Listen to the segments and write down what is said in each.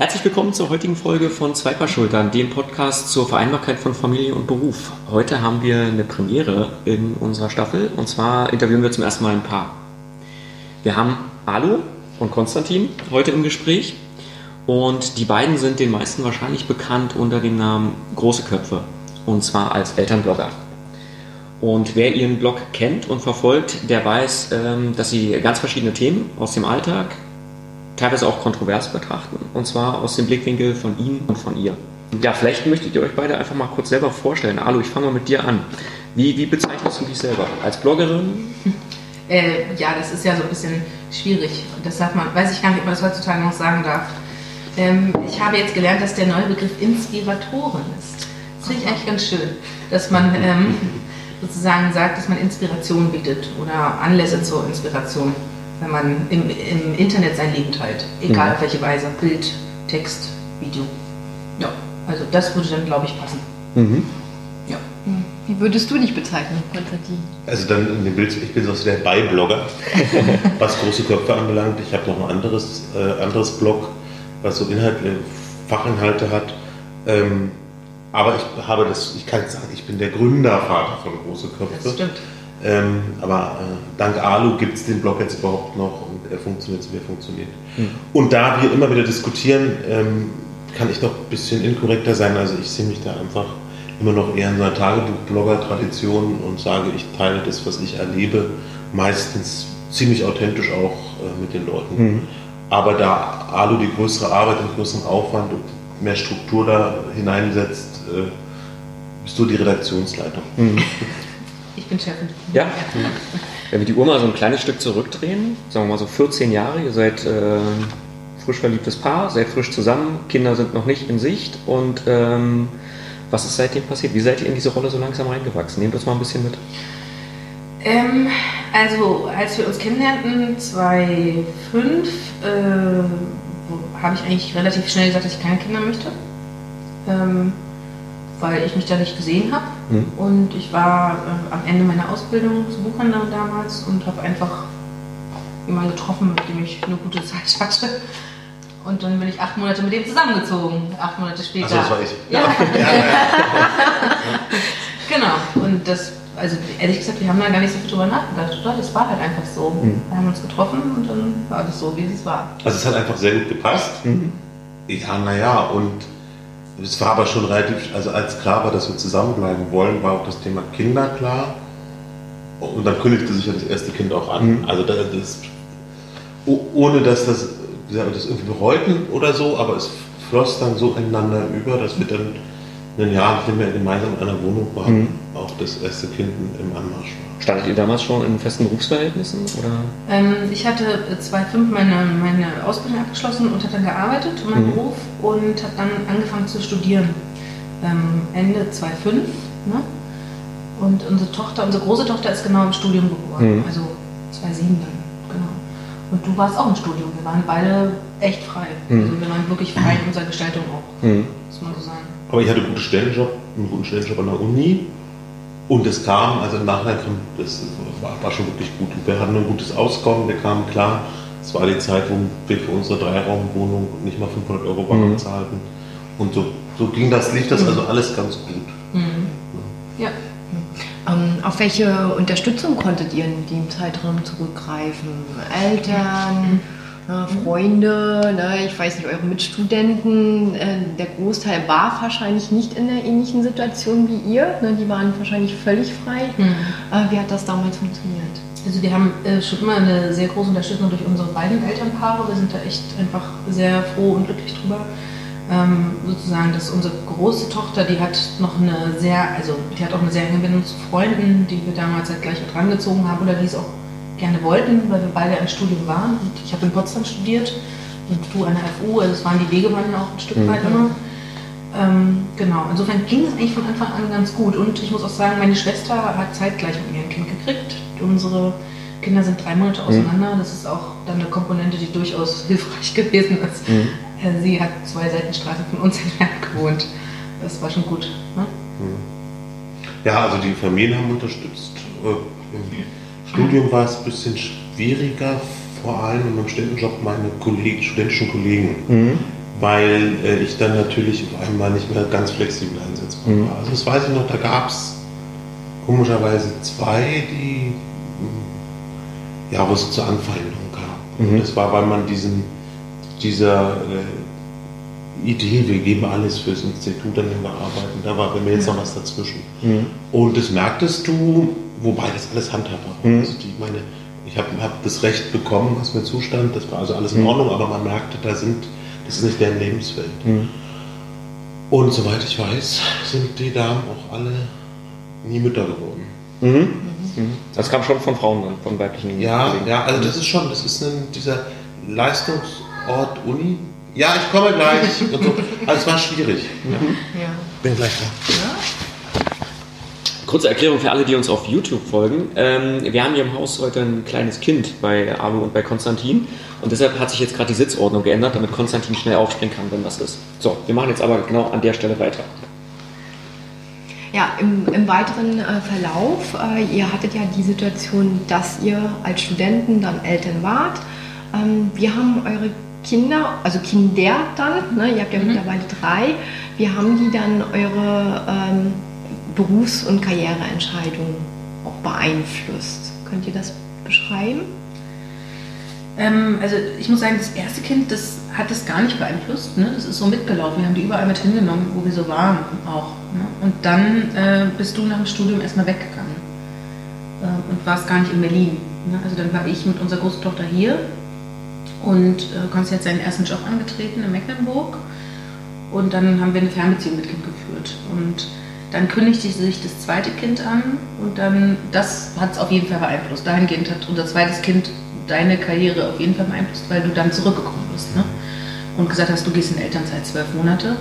Herzlich willkommen zur heutigen Folge von Zwei Paar Schultern, dem Podcast zur Vereinbarkeit von Familie und Beruf. Heute haben wir eine Premiere in unserer Staffel und zwar interviewen wir zum ersten Mal ein Paar. Wir haben Alu und Konstantin heute im Gespräch und die beiden sind den meisten wahrscheinlich bekannt unter dem Namen Große Köpfe und zwar als Elternblogger. Und wer ihren Blog kennt und verfolgt, der weiß, ähm, dass sie ganz verschiedene Themen aus dem Alltag, teilweise auch kontrovers betrachten, und zwar aus dem Blickwinkel von Ihnen und von ihr. Ja, vielleicht möchtet ihr euch beide einfach mal kurz selber vorstellen. Alu, ich fange mal mit dir an. Wie, wie bezeichnest du dich selber? Als Bloggerin? Äh, ja, das ist ja so ein bisschen schwierig. Das darf man, weiß ich gar nicht, ob man das heutzutage noch sagen darf. Ähm, ich habe jetzt gelernt, dass der neue Begriff Inspiratorin ist. Das finde ich eigentlich ganz schön, dass man ähm, sozusagen sagt, dass man Inspiration bietet oder Anlässe zur Inspiration wenn man im, im Internet sein Leben teilt. Egal mhm. auf welche Weise. Bild, Text, Video. Ja, also das würde dann, glaube ich, passen. Mhm. Ja. Wie würdest du dich bezeichnen, Konstantin? Also dann in dem Bild, ich bin so der Beiblogger, was große Köpfe anbelangt. Ich habe noch ein anderes, äh, anderes Blog, was so Inhalte, Fachinhalte hat. Ähm, aber ich habe das, ich kann sagen, ich bin der Gründervater von große Köpfe. Das stimmt. Ähm, aber äh, dank Alu gibt es den Blog jetzt überhaupt noch und er funktioniert so, wie er funktioniert. Mhm. Und da wir immer wieder diskutieren, ähm, kann ich doch ein bisschen inkorrekter sein. Also ich sehe mich da einfach immer noch eher in so einer Tagebuch-Blogger-Tradition und sage, ich teile das, was ich erlebe, meistens ziemlich authentisch auch äh, mit den Leuten. Mhm. Aber da Alu die größere Arbeit und größeren Aufwand und mehr Struktur da hineinsetzt, äh, bist du die Redaktionsleitung. Mhm. Ich bin Chefin. Ja. Wenn wir die Uhr mal so ein kleines Stück zurückdrehen, sagen wir mal so 14 Jahre, ihr seid äh, frisch verliebtes Paar, seid frisch zusammen, Kinder sind noch nicht in Sicht und ähm, was ist seitdem passiert? Wie seid ihr in diese Rolle so langsam reingewachsen? Nehmt uns mal ein bisschen mit. Ähm, also, als wir uns kennenlernten, 2005, äh, habe ich eigentlich relativ schnell gesagt, dass ich keine Kinder möchte. Ähm, weil ich mich da nicht gesehen habe. Mhm. Und ich war äh, am Ende meiner Ausbildung zur Buchhändlerin damals und habe einfach jemanden getroffen, mit dem ich eine gute Zeit hatte. Und dann bin ich acht Monate mit dem zusammengezogen, acht Monate später. Also das war ich. Ja. genau. Und das, also ehrlich gesagt, wir haben da gar nicht so viel drüber nachgedacht, oder? Das war halt einfach so. Mhm. Wir haben uns getroffen und dann war das so, wie es war. Also es hat einfach sehr gut gepasst. Mhm. Ja, naja, und es war aber schon relativ, also als klar war, dass wir zusammenbleiben wollen, war auch das Thema Kinder klar. Und dann kündigte sich ja das erste Kind auch an. Mhm. Also das, ohne dass das, das irgendwie bereuten oder so, aber es floss dann so ineinander über, dass wir dann ein Jahr, nachdem wir gemeinsam in einer Wohnung waren, mhm. auch das erste Kind im Anmarsch war. Standet ihr damals schon in festen Berufsverhältnissen? Oder? Ähm, ich hatte 2005 meine, meine Ausbildung abgeschlossen und habe dann gearbeitet in meinem mhm. Beruf und habe dann angefangen zu studieren. Ähm, Ende 2005. Ne? Und unsere Tochter, unsere große Tochter ist genau im Studium geboren, mhm. also 2007 dann. Genau. Und du warst auch im Studium. Wir waren beide echt frei. Mhm. Also wir waren wirklich frei in unserer Gestaltung auch, mhm. muss man so sagen. Aber ich hatte einen guten Stellenjob, einen guten Stellenjob an der Uni. Und es kam, also im Nachhinein kam, das war, war, schon wirklich gut. Und wir hatten ein gutes Auskommen, wir kamen klar. Es war die Zeit, wo wir für unsere Dreiraumwohnung nicht mal 500 Euro Warm mhm. zahlten. Und so, so ging das, lief das also alles ganz gut. Mhm. Ja. Ähm, auf welche Unterstützung konntet ihr in dem Zeitraum zurückgreifen? Eltern? Freunde, ne, ich weiß nicht, eure Mitstudenten. Äh, der Großteil war wahrscheinlich nicht in einer ähnlichen Situation wie ihr. Ne, die waren wahrscheinlich völlig frei. Mhm. Äh, wie hat das damals funktioniert? Also wir haben äh, schon immer eine sehr große Unterstützung durch unsere beiden Elternpaare. Wir sind da echt einfach sehr froh und glücklich drüber. Ähm, sozusagen, dass unsere große Tochter, die hat noch eine sehr, also die hat auch eine sehr enge Bindung zu Freunden, die wir damals halt gleich mit rangezogen haben oder die es auch gerne wollten, weil wir beide im Studium waren. Und ich habe in Potsdam studiert und du an der FU, also es waren die Wege waren auch ein Stück mhm. weit immer. Ähm, genau, insofern ging es eigentlich von Anfang an ganz gut. Und ich muss auch sagen, meine Schwester hat zeitgleich mit mir ein Kind gekriegt. Unsere Kinder sind drei Monate auseinander. Mhm. Das ist auch dann eine Komponente, die durchaus hilfreich gewesen ist. Mhm. Äh, sie hat zwei Seitenstraßen von uns entfernt gewohnt. Das war schon gut. Ne? Mhm. Ja, also die Familien haben unterstützt. Äh, Studium war es ein bisschen schwieriger, vor allem in meinem Studentenjob meine Kollegen, studentischen Kollegen, mhm. weil äh, ich dann natürlich auf einmal nicht mehr ganz flexibel einsetzbar Mhm. war. Also das weiß ich noch, da gab es komischerweise zwei, die ja, wo es zur Anfeindung kam. Mhm. Und das war, weil man diesen, dieser äh, Idee, wir geben alles fürs Institut, an dem wir arbeiten, da war bei mir jetzt noch was dazwischen. Mhm. Und das merktest du, wobei das alles handhabbar war. Mhm. Also die, meine, ich habe hab das Recht bekommen, was mir zustand, das war also alles in Mhm. Ordnung, aber man merkte, da sind, das ist nicht deren Lebenswelt. Mhm. Und soweit ich weiß, sind die Damen auch alle nie Mütter geworden. Mhm. Mhm. Das kam schon von Frauen dann, von weiblichen Ja, Kollegen. ja, also das ist schon, das ist ein, dieser Leistungsort Uni. Ja, ich komme gleich. Und so. Also es war schwierig. Ja. Ja. Bin gleich da. Kurze Erklärung für alle, die uns auf YouTube folgen. Ähm, wir haben hier im Haus heute ein kleines Kind bei Alu und bei Konstantin. Und deshalb hat sich jetzt gerade die Sitzordnung geändert, damit Konstantin schnell aufspringen kann, wenn was ist. So, wir machen jetzt aber genau an der Stelle weiter. Ja, im, im weiteren äh, Verlauf, äh, ihr hattet ja die Situation, dass ihr als Studenten dann Eltern wart. Ähm, wir haben eure Kinder, also Kinder dann, ne, ihr habt ja mittlerweile drei, wir haben die dann eure ähm, Berufs- und Karriereentscheidungen auch beeinflusst. Könnt ihr das beschreiben? Ähm, also ich muss sagen, das erste Kind, das hat das gar nicht beeinflusst. Ne? Das ist so mitgelaufen. Wir haben die überall mit hingenommen, wo wir so waren auch. Ne? Und dann äh, bist du nach dem Studium erstmal weggegangen äh, und warst gar nicht in Berlin. Ne? Also dann war ich mit unserer großen Tochter hier und äh, Konsti hat seinen ersten Job angetreten in Mecklenburg. Und dann haben wir eine Fernbeziehung mit Kind geführt. Und dann kündigte sich das zweite Kind an und dann, das hat es auf jeden Fall beeinflusst. Dahingehend hat unser zweites Kind deine Karriere auf jeden Fall beeinflusst, weil du dann zurückgekommen bist ne? und gesagt hast, du gehst in Elternzeit zwölf Monate.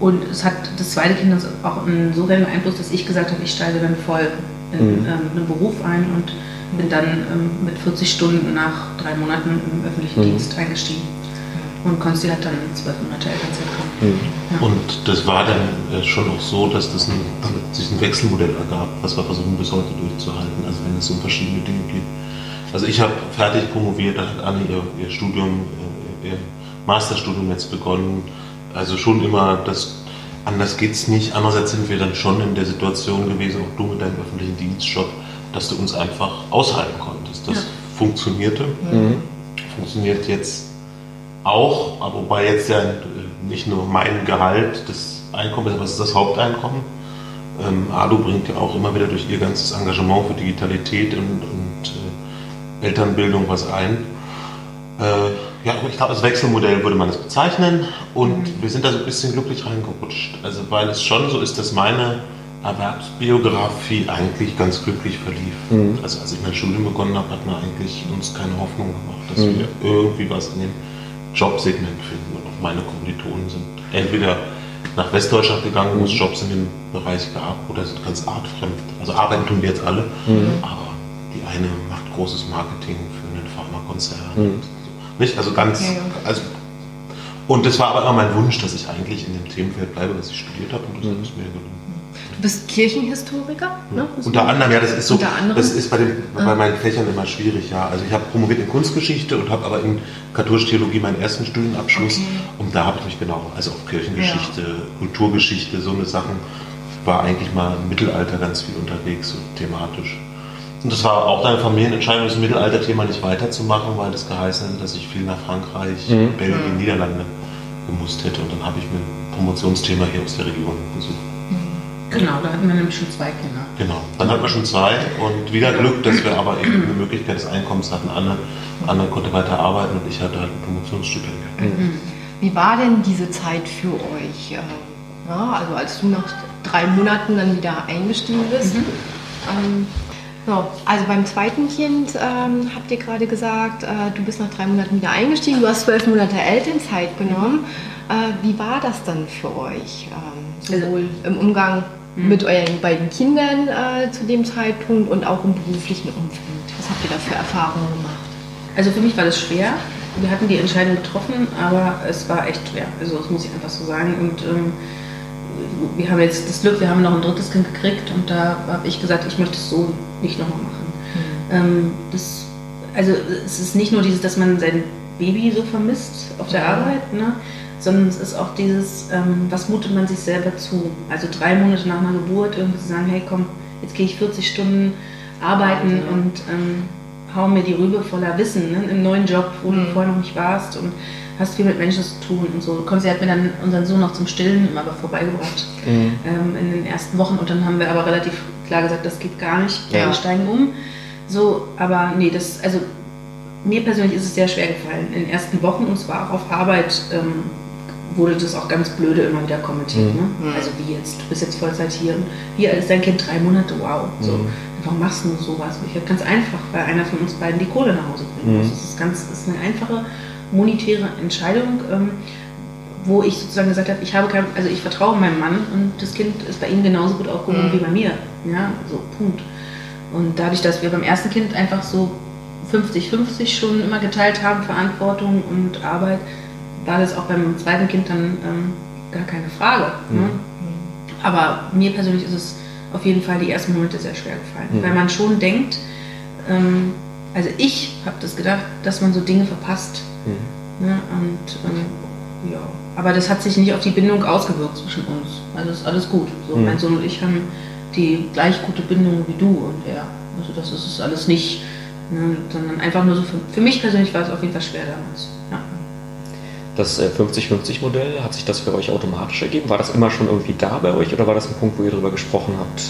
Und es hat das zweite Kind uns auch insofern beeinflusst, dass ich gesagt habe, ich steige dann voll in Mhm. ähm, einen Beruf ein und bin dann ähm, mit 40 Stunden nach drei Monaten im öffentlichen Mhm. Dienst eingestiegen. Und Konsti hat dann zwölf Monate Elternzeit gehabt. Mhm. Ja. Und das war dann äh, schon auch so, dass das ein, damit sich ein Wechselmodell ergab, was wir versuchen bis heute durchzuhalten, also wenn es um verschiedene Dinge geht. Also ich habe fertig promoviert, dann hat Anne ihr, ihr Studium, äh, ihr Masterstudium jetzt begonnen. Also schon immer, das, anders geht's nicht. Andererseits sind wir dann schon in der Situation gewesen, auch du mit deinem öffentlichen Dienstjob, dass du uns einfach aushalten konntest. Das Ja. funktionierte, Mhm. funktioniert jetzt auch, aber wobei jetzt ja äh, nicht nur mein Gehalt das Einkommen ist, aber es ist das Haupteinkommen. Ähm, Alu bringt ja auch immer wieder durch ihr ganzes Engagement für Digitalität und, und äh, Elternbildung was ein. Äh, ja, ich glaube, als Wechselmodell würde man es bezeichnen und wir sind da so ein bisschen glücklich reingerutscht. Also, weil es schon so ist, dass meine Erwerbsbiografie eigentlich ganz glücklich verlief. Mhm. Also, als ich mein Studium begonnen habe, hat man eigentlich uns keine Hoffnung gemacht, dass Mhm. wir irgendwie was in dem Jobsegment finden. Und auch meine Kommilitonen sind entweder nach Westdeutschland gegangen, wo es Mhm. Jobs in dem Bereich gab, oder sind ganz artfremd. Also arbeiten tun wir jetzt alle, Mhm. aber die eine macht großes Marketing für einen Pharmakonzern. Mhm. Nicht? Also ganz. Ja, ja. Also, und das war aber immer mein Wunsch, dass ich eigentlich in dem Themenfeld bleibe, was ich studiert habe, und das Mhm. ist mir gelungen. Du bist Kirchenhistoriker? Ne? Unter anderem, ja, das ist so, Unter anderem? das ist bei, den, bei Ah. meinen Fächern immer schwierig, ja. Also ich habe promoviert in Kunstgeschichte und habe aber in katholische Theologie meinen ersten Studienabschluss Okay. und da habe ich mich genau, also auch Kirchengeschichte, Kulturgeschichte, so eine Sachen, war eigentlich mal im Mittelalter ganz viel unterwegs, so thematisch. Und das war auch eine Familienentscheidung, das Mittelalter-Thema nicht weiterzumachen, weil das geheißen hätte, dass ich viel nach Frankreich, Mhm. Belgien, Niederlande gemusst hätte und dann habe ich mir ein Promotionsthema hier aus der Region gesucht. Genau, da hatten wir nämlich schon zwei Kinder. Genau, dann hatten wir schon zwei und wieder Glück, dass wir aber eben eine Möglichkeit des Einkommens hatten. Anne, Anne konnte weiter arbeiten und ich hatte halt ein Promotionsstipendium. Wie war denn diese Zeit für euch? Ähm, Ja, also als du nach drei Monaten dann wieder eingestiegen bist. Ähm, so, also beim zweiten Kind ähm, habt ihr gerade gesagt, äh, du bist nach drei Monaten wieder eingestiegen, du hast zwölf Monate Elternzeit genommen. Äh, wie war das dann für euch? Ähm, sowohl im Umgang mit euren beiden Kindern äh, zu dem Zeitpunkt und auch im beruflichen Umfeld? Was habt ihr da für Erfahrungen gemacht? Also für mich war das schwer. Wir hatten die Entscheidung getroffen, aber es war echt schwer. Also das muss ich einfach so sagen. Und ähm, wir haben jetzt das Glück, wir haben noch ein drittes Kind gekriegt und da habe ich gesagt, ich möchte es so nicht nochmal machen. Ähm, das, also es ist nicht nur dieses, dass man sein Baby so vermisst auf der Ja. Arbeit, ne? Sondern es ist auch dieses, ähm, was mutet man sich selber zu. Also drei Monate nach einer Geburt irgendwie zu sagen, hey komm, jetzt gehe ich 40 Stunden arbeiten und ähm, hau mir die Rübe voller Wissen, ne? im neuen Job, wo mhm. du vorher noch nicht warst und hast viel mit Menschen zu tun und so. Konzi hat mir dann unseren Sohn noch zum Stillen immer vorbeigebracht mhm. ähm, in den ersten Wochen und dann haben wir aber relativ klar gesagt, das geht gar nicht, ja. wir steigen um. So, aber nee, das, also mir persönlich ist es sehr schwer gefallen in den ersten Wochen und zwar auch auf Arbeit ähm, wurde das auch ganz blöde immer wieder kommentiert. Mhm. Ne? Mhm. Also wie jetzt, du bist jetzt Vollzeit hier und alt ist dein Kind? Drei Monate, wow. So. Mhm. Warum machst du sowas? Und ich habe ganz einfach, weil einer von uns beiden die Kohle nach Hause bringen muss. Mhm. Das ist ganz, das ist eine einfache monetäre Entscheidung, ähm, wo ich sozusagen gesagt habe, ich habe kein, also ich vertraue meinem Mann und das Kind ist bei ihm genauso gut aufgehoben mhm. wie bei mir. Ja, so Punkt. Und dadurch, dass wir beim ersten Kind einfach so 50-50 schon immer geteilt haben, Verantwortung und Arbeit, war das auch beim zweiten Kind dann ähm, gar keine Frage. Ne? Mhm. Aber mir persönlich ist es auf jeden Fall die ersten Monate sehr schwer gefallen, mhm. weil man schon denkt, ähm, also ich habe das gedacht, dass man so Dinge verpasst. Mhm. Ne? Und ähm, ja, aber das hat sich nicht auf die Bindung ausgewirkt zwischen uns. Also ist alles gut. So, mhm. Mein Sohn und ich haben die gleich gute Bindung wie du und er. Also das ist alles nicht, ne? sondern einfach nur so für, für mich persönlich war es auf jeden Fall schwer damals. Das 50-50-Modell, äh, hat sich das für euch automatisch ergeben? War das immer schon irgendwie da bei euch oder war das ein Punkt, wo ihr darüber gesprochen habt?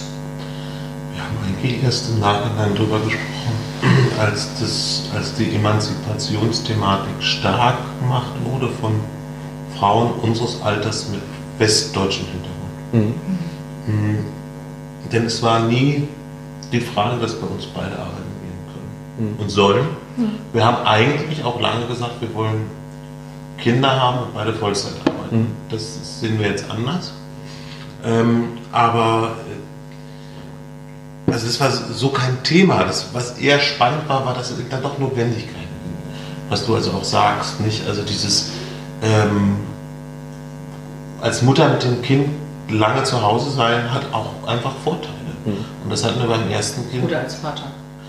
Wir haben eigentlich erst im Nachhinein darüber gesprochen, als, das, als die Emanzipationsthematik stark gemacht wurde von Frauen unseres Alters mit westdeutschem Hintergrund. Mhm. Mhm. Denn es war nie die Frage, dass bei uns beide arbeiten gehen können mhm. und sollen. Mhm. Wir haben eigentlich auch lange gesagt, wir wollen Kinder haben und beide Vollzeit arbeiten. Mhm. Das sehen wir jetzt anders. Ähm, aber äh, also das war so kein Thema. Das, was eher spannend war, war, dass es dann doch Notwendigkeiten Was du also auch sagst, nicht? Also dieses ähm, als Mutter mit dem Kind lange zu Hause sein hat auch einfach Vorteile. Mhm. Und das hatten wir beim ersten Kind. Oder als Vater.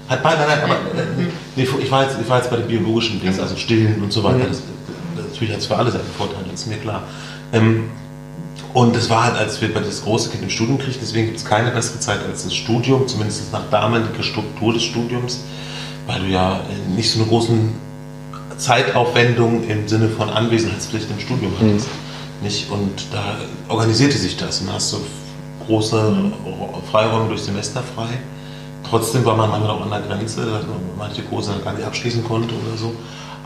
Hat beide, nein, nein, aber äh, nee, ich, war jetzt, ich war jetzt bei den biologischen Dingen, also stillen und so weiter. Mhm. Das, natürlich hat es für alle seine Vorteile, das ist mir klar. Ähm, und es war halt, als wir das große Kind im Studium kriegten, deswegen gibt es keine bessere Zeit als das Studium, zumindest nach damaliger Struktur des Studiums, weil du ja äh, nicht so eine großen Zeitaufwendung im Sinne von Anwesenheitspflicht im Studium hattest. Mhm. Nicht? Und da organisierte sich das und hast so große Freiräume durch Semester frei. Trotzdem war man manchmal auch an der Grenze, dass man manche Kurse gar nicht abschließen konnte oder so.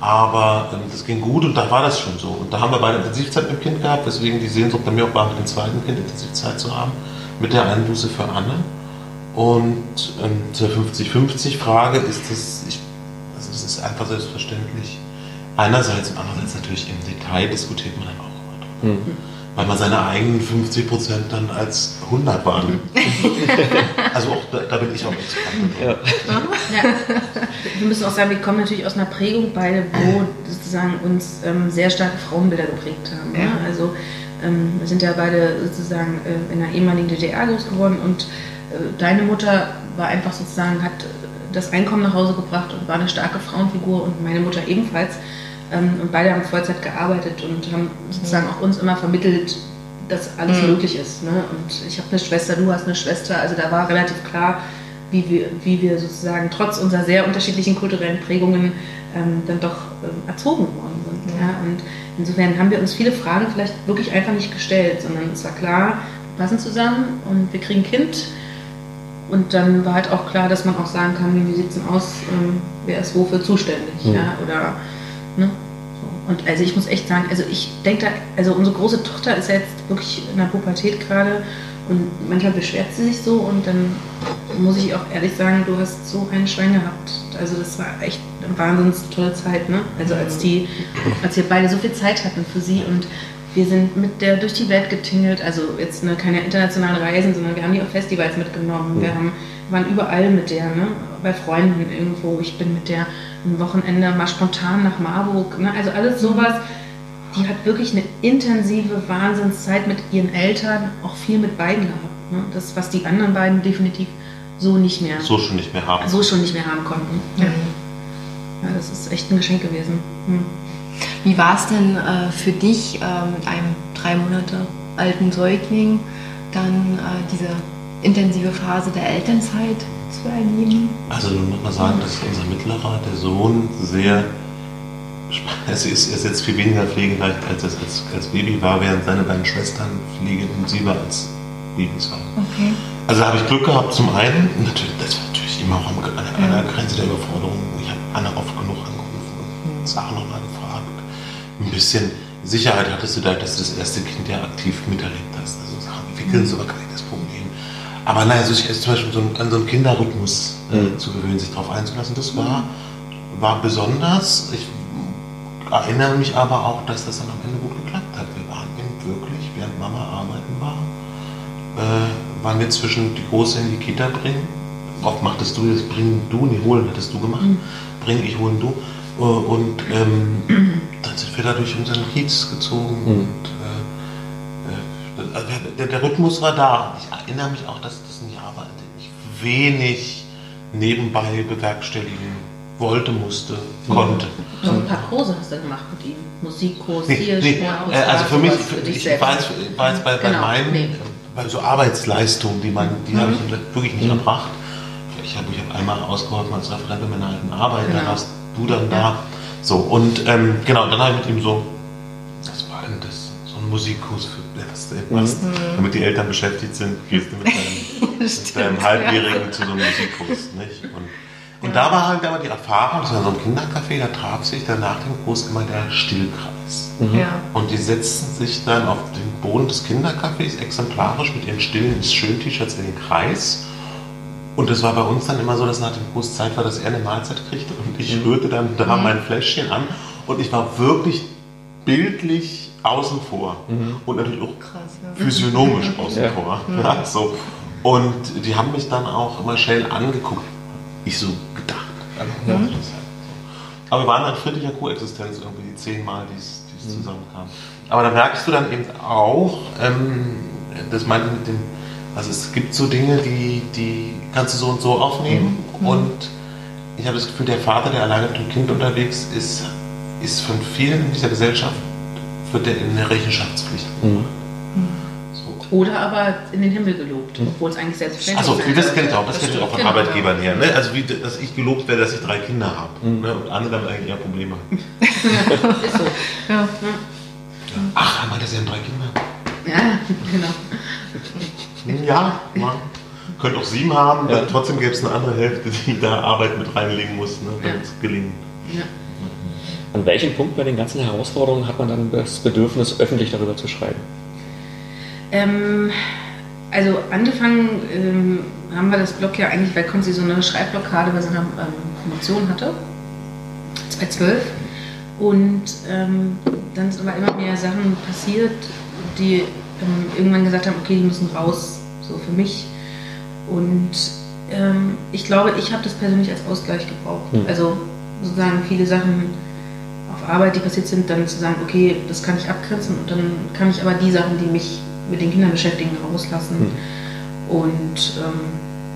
Aber ähm, das ging gut und da war das schon so. Und da haben wir beide Intensivzeit mit dem Kind gehabt, weswegen die Sehnsucht bei mir auch war, mit dem zweiten Kind Intensivzeit zu haben, mit der Einbuße für Anne. Und ähm, zur 50-50-Frage ist das, ich, also das ist einfach selbstverständlich. Einerseits und andererseits natürlich im Detail diskutiert man dann auch immer drüber. Mhm weil man seine eigenen 50 Prozent dann als 100 wahrnimmt. also auch, da, da, bin ich auch Experte. Ja. ja. Wir müssen auch sagen, wir kommen natürlich aus einer Prägung beide, wo sozusagen uns ähm, sehr starke Frauenbilder geprägt haben. Ja. Also ähm, wir sind ja beide sozusagen äh, in einer ehemaligen DDR groß geworden und äh, deine Mutter war einfach sozusagen, hat das Einkommen nach Hause gebracht und war eine starke Frauenfigur und meine Mutter ebenfalls. Ähm, und beide haben Vollzeit gearbeitet und haben sozusagen auch uns immer vermittelt, dass alles mhm. möglich ist. Ne? Und ich habe eine Schwester, du hast eine Schwester. Also da war relativ klar, wie wir, wie wir sozusagen trotz unserer sehr unterschiedlichen kulturellen Prägungen ähm, dann doch ähm, erzogen worden sind. Mhm. Ja? Und insofern haben wir uns viele Fragen vielleicht wirklich einfach nicht gestellt, sondern es war klar, wir passen zusammen und wir kriegen ein Kind. Und dann war halt auch klar, dass man auch sagen kann, wie, wie sieht es denn aus, ähm, wer ist wofür zuständig. Mhm. Ja? Oder Ne? So. Und also ich muss echt sagen, also ich denke da, also unsere große Tochter ist ja jetzt wirklich in der Pubertät gerade und manchmal beschwert sie sich so und dann muss ich auch ehrlich sagen, du hast so einen Schwein gehabt. Also das war echt eine wahnsinnig tolle Zeit, ne? Also als die, als wir beide so viel Zeit hatten für sie und wir sind mit der durch die Welt getingelt, also jetzt ne, keine internationalen Reisen, sondern wir haben die auf Festivals mitgenommen. Wir haben, waren überall mit der, ne? bei Freunden irgendwo. Ich bin mit der ein Wochenende mal spontan nach Marburg. Ne? Also alles sowas. Die hat wirklich eine intensive Wahnsinnszeit mit ihren Eltern, auch viel mit beiden gehabt. Ne? Das, was die anderen beiden definitiv so nicht mehr. So schon nicht mehr haben. So schon nicht mehr haben konnten. Ja, ja das ist echt ein Geschenk gewesen. Hm. Wie war es denn äh, für dich äh, mit einem drei Monate alten Säugling dann äh, diese intensive Phase der Elternzeit zu erleben? Also nun muss man sagen, dass unser mittlerer, der Sohn, sehr also ist, ist jetzt viel weniger pflegeleicht, als es als, als Baby war, während seine beiden Schwestern pflegeintensiver als Babys waren. Okay. Also habe ich Glück gehabt zum einen, natürlich, das war natürlich immer auch an einer Grenze der Überforderung. Ich habe Anna oft genug angerufen und Sachen nochmal gefragt. Ein bisschen Sicherheit hattest du da, dass du das erste Kind ja aktiv miterlebt hast. Also Sachen entwickeln, so war gar nicht das Problem. Aber nein, also ich, also zum Beispiel so an so einen Kinderrhythmus äh, Mhm. zu gewöhnen, sich darauf einzulassen, das war, war besonders. Ich erinnere mich aber auch, dass das dann am Ende gut geklappt hat. Wir waren eben wirklich, während Mama arbeiten war, äh, waren wir zwischen die Große in die Kita bringen. Oft machtest du das, bringen du, nee, holen hattest du gemacht. Bringen, ich, holen du. Äh, Und ähm, dann sind wir da durch unseren Kiez gezogen. Mhm. Und, äh, also der, der, der Rhythmus war da. Ich erinnere mich auch, dass das ein Jahr war, in dem ich wenig nebenbei bewerkstelligen wollte, musste, konnte. So ein paar Kurse hast du gemacht mit ihm. Musikkurs, Nee, hier, nee, Sport, äh, also für mich, für ich selbst. war jetzt, war jetzt bei, bei Genau, meinen, nee. bei so Arbeitsleistungen, die man, die habe ich wirklich nicht Mhm. erbracht. Ich habe ich hab einmal ausgeholfen als Referent bei meiner alten Arbeit, Genau. dann warst du dann da. Ja. So, und ähm, genau, dann habe ich mit ihm so, was war denn das? So ein Musikkurs für ja, eben machst, damit die Eltern beschäftigt sind, gehst du mit deinem, mit deinem Halbjährigen zu so einem Musikkurs. Nicht? Und, und da war halt aber die Erfahrung, das war so ein Kindercafé, da traf sich dann nach dem Kurs immer der Stillkreis. Mhm. Ja. Und die setzten sich dann auf den Boden des Kindercafés exemplarisch mit ihren stillen, ist schön T-Shirts in den Kreis. Und es war bei uns dann immer so, dass nach dem Kurs Zeit war, dass er eine Mahlzeit kriegte und ich Mhm. rührte dann da mein Fläschchen an und ich war wirklich bildlich außen vor Mhm. und natürlich auch Krass, ja. physiognomisch außen Ja. vor. Ja, so. Und die haben mich dann auch immer schnell angeguckt. Ich so gedacht. So. Aber wir waren dann friedlicher Koexistenz irgendwie die zehn Mal, die es es zusammenkam. Aber da merkst du dann eben auch, ähm, das meinte mit dem, also es gibt so Dinge, die, die kannst du so und so aufnehmen. Und ich habe das Gefühl, der Vater, der alleine mit dem Kind unterwegs ist, ist von vielen in dieser Gesellschaft, wird der in eine Rechenschaftspflicht. Mhm. Oder aber in den Himmel gelobt, obwohl es eigentlich selbstverständlich Achso, sein das sollte. kenne ich auch, das, kenne ich auch von genau. Arbeitgebern her. Ne? Also wie, dass ich gelobt werde, dass ich drei Kinder habe. Mhm. Ne? Und andere damit eigentlich eher Probleme haben. Ist so. Ja. Ach, er meinte, sie haben drei Kinder. Ja, genau. Ja, man könnte auch sieben haben, Ja. dann trotzdem gäbe es eine andere Hälfte, die da Arbeit mit reinlegen muss, ne, damit es gelingt. Ja. An welchem Punkt bei den ganzen Herausforderungen hat man dann das Bedürfnis, öffentlich darüber zu schreiben? Ähm, also angefangen ähm, haben wir das Blog ja eigentlich, weil Konzi so eine Schreibblockade bei seiner ähm, Promotion hatte, 2012. Und ähm, dann sind aber immer mehr Sachen passiert, die ähm, irgendwann gesagt haben, okay, die müssen raus, so für mich. Und ähm, ich glaube, ich habe das persönlich als Ausgleich gebraucht. Hm. Also sozusagen viele Sachen auf Arbeit, die passiert sind, dann zu sagen, okay, das kann ich abgrenzen und dann kann ich aber die Sachen, die mich mit den Kindern beschäftigen, rauslassen. Hm. Und ähm,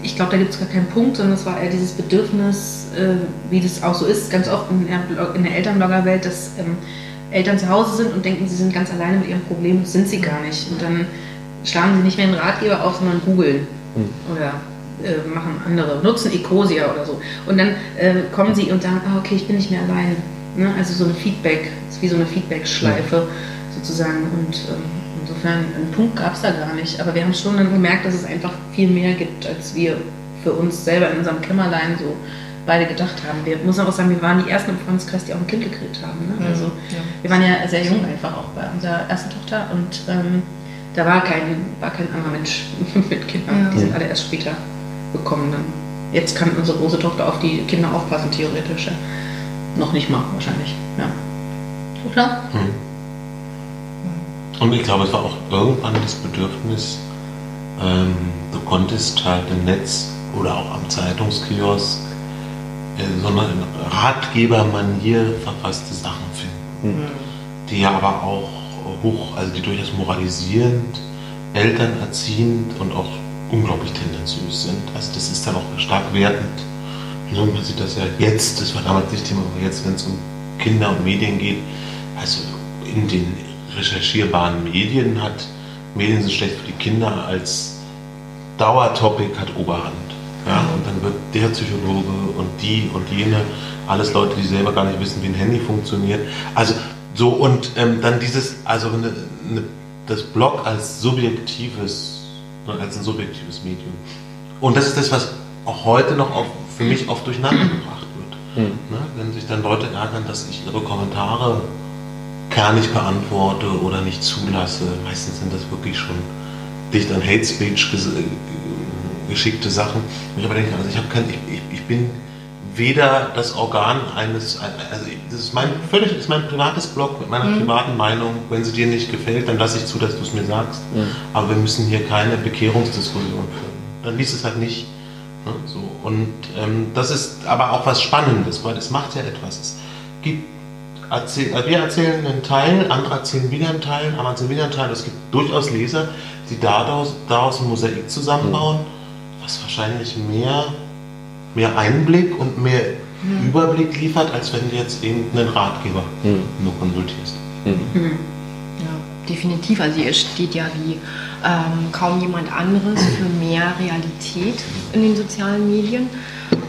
ich glaube, da gibt es gar keinen Punkt, sondern es war eher dieses Bedürfnis, äh, wie das auch so ist, ganz oft in der, in der Elternbloggerwelt, dass ähm, Eltern zu Hause sind und denken, sie sind ganz alleine mit ihrem Problem, das sind sie gar nicht. Und dann schlagen sie nicht mehr einen Ratgeber auf, sondern googeln Hm. oder äh, machen andere, nutzen Ecosia oder so. Und dann äh, kommen sie und sagen, ah, okay, ich bin nicht mehr alleine. Ne? Also so ein Feedback, ist wie so eine Feedback-Schleife sozusagen. Und ähm, insofern, einen Punkt gab es da gar nicht. Aber wir haben schon dann gemerkt, dass es einfach viel mehr gibt, als wir für uns selber in unserem Kämmerlein so beide gedacht haben. Wir muss auch sagen, wir waren die ersten im Freundeskreis, die auch ein Kind gekriegt haben. Ne? Also ja. wir waren ja sehr jung einfach auch bei unserer ersten Tochter und ähm, da war kein, war kein anderer Mensch mit Kindern. Ja. Die sind alle erst später gekommen. Dann. Jetzt kann unsere große Tochter auf die Kinder aufpassen, theoretisch. Ja. Noch nicht mal, wahrscheinlich. Ja. Oder? Hm. Und ich glaube, es war auch irgendwann das Bedürfnis, ähm, du konntest halt im Netz oder auch am Zeitungskiosk äh, so eine Ratgebermanier verfasste Sachen finden, Hm. die ja aber auch hoch, also die durchaus moralisierend, elternerziehend und auch unglaublich tendenziös sind. Also das ist dann auch stark wertend. Ne, Man sieht das ja jetzt, das war damals nicht Thema, aber jetzt, wenn es um Kinder und Medien geht, also in den recherchierbaren Medien hat Medien sind schlecht für die Kinder als Dauertopic hat Oberhand. Ja, und dann wird der Psychologe und die und jene, alles Leute, die selber gar nicht wissen, wie ein Handy funktioniert. Also so und ähm, dann dieses, also eine, eine, das Blog als subjektives, ne, als ein subjektives Medium. Und das ist das, was auch heute noch auf, für mich oft durcheinander gebracht wird. Mhm. Ne, wenn sich dann Leute ärgern, dass ich ihre Kommentare gar nicht beantworte oder nicht zulasse. Meistens sind das wirklich schon dicht an Hate Speech geschickte Sachen. Ich aber denke, also ich, kein, ich, ich, ich, bin weder das Organ eines, also das ist mein völlig, ist mein privates Blog mit meiner mhm. privaten Meinung. Wenn sie dir nicht gefällt, dann lasse ich zu, dass du es mir sagst. Mhm. Aber wir müssen hier keine Bekehrungsdiskussion führen. Dann liest es halt nicht. Ne, so. Und ähm, das ist aber auch was Spannendes, weil es macht ja etwas. Es gibt erzähl, äh, wir erzählen einen Teil, andere erzählen wieder einen Teil, andere erzählen wieder einen Teil. Es gibt durchaus Leser, die daraus, daraus ein Mosaik zusammenbauen, was wahrscheinlich mehr, mehr Einblick und mehr mhm. Überblick liefert, als wenn du jetzt eben einen Ratgeber mhm. nur konsultierst. Mhm. Ja, definitiv. Also ihr steht ja wie ähm, kaum jemand anderes für mehr Realität in den sozialen Medien.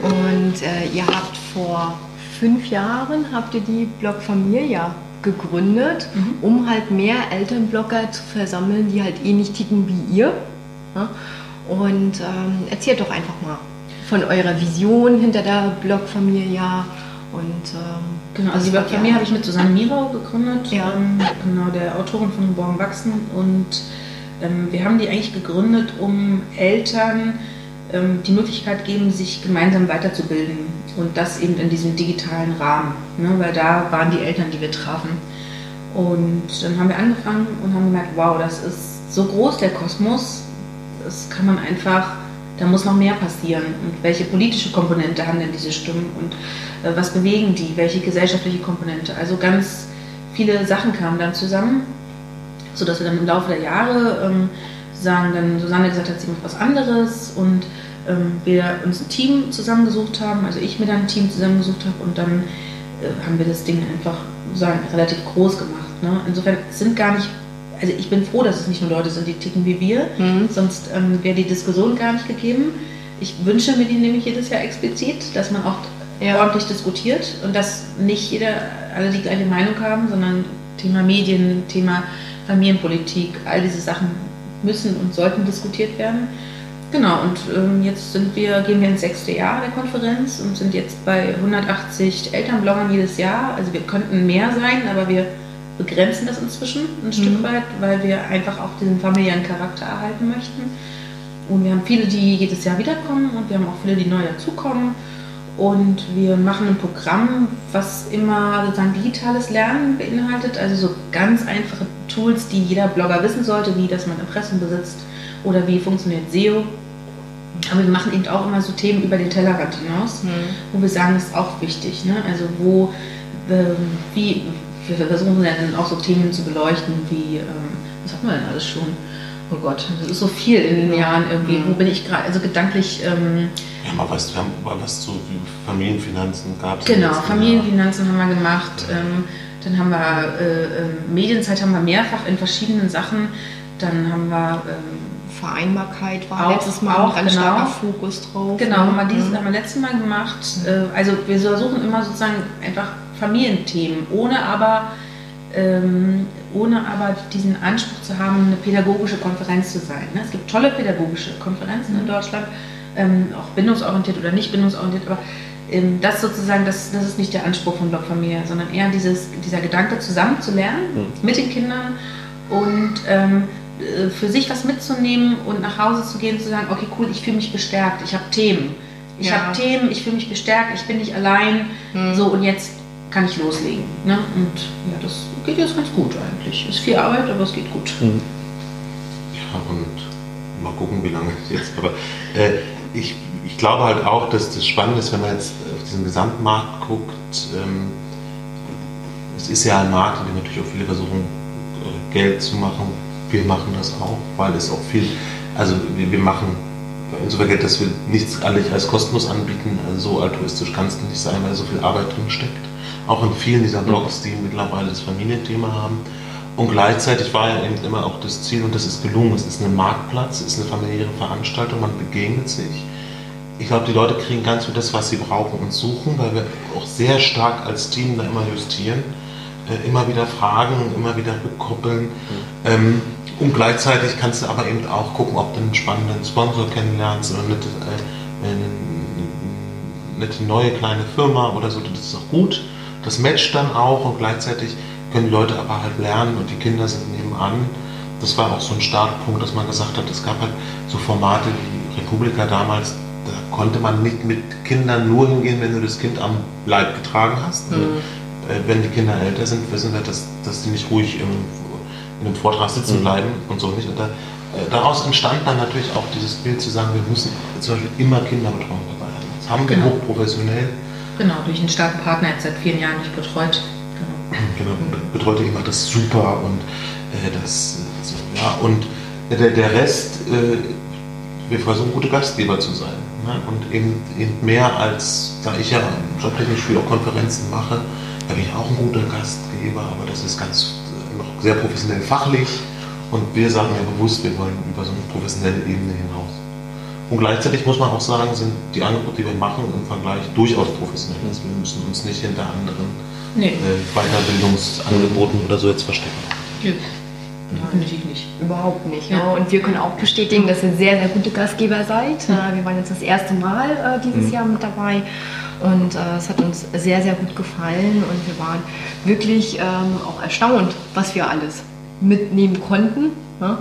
Und äh, ihr habt vor fünf Jahren habt ihr die Blog Familia gegründet, mhm. um halt mehr Elternblogger zu versammeln, die halt ähnlich ticken wie ihr. Ja? Und ähm, erzählt doch einfach mal von eurer Vision hinter der Blog Familia und ähm, Genau, also die Blog Familia habe ich mit Susanne Mirau gegründet, ja. ähm, genau, der Autorin von Geboren Wachsen und wir haben die eigentlich gegründet, um Eltern ähm, die Möglichkeit geben, sich gemeinsam weiterzubilden und das eben in diesem digitalen Rahmen, ne? weil da waren die Eltern, die wir trafen. Und dann haben wir angefangen und haben gemerkt, wow, das ist so groß der Kosmos, das kann man einfach, da muss noch mehr passieren. Und welche politische Komponente haben denn diese Stimmen und äh, was bewegen die, welche gesellschaftliche Komponente? Also ganz viele Sachen kamen dann zusammen, sodass wir dann im Laufe der Jahre ähm, sagen, dann Susanne gesagt hat, sie macht was anderes und ähm, wir uns ein Team zusammengesucht haben, also ich mir dann ein Team zusammengesucht habe und dann äh, haben wir das Ding einfach sagen, relativ groß gemacht. Ne? Insofern sind gar nicht, also ich bin froh, dass es nicht nur Leute sind, die ticken wie wir, mhm. sonst ähm, wäre die Diskussion gar nicht gegeben. Ich wünsche mir die nämlich jedes Jahr explizit, dass man auch ja. ordentlich diskutiert und dass nicht jeder alle die gleiche Meinung haben, sondern Thema Medien, Thema Familienpolitik, all diese Sachen müssen und sollten diskutiert werden. Genau, und ähm, jetzt sind wir, gehen wir ins sechste Jahr der Konferenz und sind jetzt bei 180 Elternbloggern jedes Jahr. Also wir könnten mehr sein, aber wir begrenzen das inzwischen ein mhm. Stück weit, weil wir einfach auch diesen familiären Charakter erhalten möchten. Und wir haben viele, die jedes Jahr wiederkommen und wir haben auch viele, die neu dazukommen. Und wir machen ein Programm, was immer sozusagen digitales Lernen beinhaltet, also so ganz einfache Tools, die jeder Blogger wissen sollte, wie dass man Impressum besitzt oder wie funktioniert SEO. Aber wir machen eben auch immer so Themen über den Tellerrand hinaus, mhm. wo wir sagen, das ist auch wichtig. Ne? Also wo, ähm, wie, wir versuchen dann auch so Themen zu beleuchten, wie, ähm, was hat man denn alles schon? Oh Gott, das ist so viel in den Jahren irgendwie. Mhm. Wo bin ich gerade? Also gedanklich. Ähm, ja, mal was, wir haben mal was zu Familienfinanzen gab es. Genau, Familienfinanzen haben wir gemacht. Ähm, dann haben wir äh, äh, Medienzeit haben wir mehrfach in verschiedenen Sachen. Dann haben wir ähm, Vereinbarkeit war auch, letztes Mal auch, ein ganz genau. starker Fokus drauf. Genau, haben wir dieses mhm. haben wir letztes Mal gemacht. Äh, also wir versuchen immer sozusagen einfach Familienthemen, ohne aber ähm, ohne aber diesen Anspruch zu haben, eine pädagogische Konferenz zu sein. Ne? Es gibt tolle pädagogische Konferenzen mhm. in Deutschland, ähm, auch bindungsorientiert oder nicht bindungsorientiert, aber ähm, das sozusagen, das, das ist nicht der Anspruch von Blogfamilie, sondern eher dieses, dieser Gedanke, zusammen zu lernen mhm. mit den Kindern und ähm, äh, für sich was mitzunehmen und nach Hause zu gehen und zu sagen, okay, cool, ich fühle mich bestärkt, ich habe Themen. Ich ja. habe Themen, ich fühle mich bestärkt, ich bin nicht allein. Mhm. So, und jetzt kann ich loslegen. Ne? Und ja, das geht jetzt ganz gut eigentlich. Ist viel Arbeit, aber es geht gut. Mhm. Ja, und mal gucken, wie lange es jetzt. Aber äh, ich, ich glaube halt auch, dass das Spannende ist, wenn man jetzt auf diesen Gesamtmarkt guckt. Ähm, es ist ja ein Markt, in dem natürlich auch viele versuchen, äh, Geld zu machen. Wir machen das auch, weil es auch viel, also wir, wir machen aber Geld, dass wir nichts eigentlich als kostenlos anbieten. Also so altruistisch kann es nicht sein, weil so viel Arbeit drin steckt. Auch in vielen dieser Blogs, die mittlerweile das Familienthema haben. Und gleichzeitig war ja eben immer auch das Ziel, und das ist gelungen, es ist ein Marktplatz, es ist eine familiäre Veranstaltung, man begegnet sich. Ich glaube, die Leute kriegen ganz viel das, was sie brauchen und suchen, weil wir auch sehr stark als Team da immer justieren, äh, immer wieder fragen, immer wieder rückkoppeln. Mhm. Ähm, und gleichzeitig kannst du aber eben auch gucken, ob du einen spannenden Sponsor kennenlernst oder eine, äh, eine, eine neue kleine Firma oder so. Das ist auch gut. Das matcht dann auch und gleichzeitig können die Leute aber halt lernen und die Kinder sind nebenan. Das war auch so ein Startpunkt, dass man gesagt hat, es gab halt so Formate wie Republika damals, da konnte man nicht mit Kindern nur hingehen, wenn du das Kind am Leib getragen hast. Mhm. Äh, wenn die Kinder älter sind, wissen wir, dass, dass die nicht ruhig im in einem Vortrag sitzen mhm. bleiben und so nicht. Und da, äh, daraus entstand dann natürlich auch dieses Bild zu sagen, wir müssen zum Beispiel immer Kinderbetreuung dabei haben. Das haben wir genau. hochprofessionell. Genau, durch einen starken Partner jetzt seit vielen Jahren nicht betreut. Genau, genau mhm. betreute immer das super und äh, das so, ja und der, der Rest, äh, wir versuchen gute Gastgeber zu sein. Ne? Und eben, eben mehr als, da ich ja jobtechnisch viel auch Konferenzen mache, da bin ich auch ein guter Gastgeber, aber das ist ganz noch sehr professionell fachlich und wir sagen ja bewusst, wir wollen über so eine professionelle Ebene hinaus. Und gleichzeitig muss man auch sagen, sind die Angebote, die wir machen, im Vergleich durchaus professionell. Also wir müssen uns nicht hinter anderen nee. äh, Weiterbildungsangeboten oder so jetzt verstecken. Ja. Definitiv nicht. Überhaupt nicht. Ja. Und wir können auch bestätigen, dass ihr sehr, sehr gute Gastgeber seid. Mhm. Wir waren jetzt das erste Mal äh, dieses mhm. Jahr mit dabei und äh, es hat uns sehr, sehr gut gefallen und wir waren wirklich ähm, auch erstaunt, was wir alles mitnehmen konnten. Ne?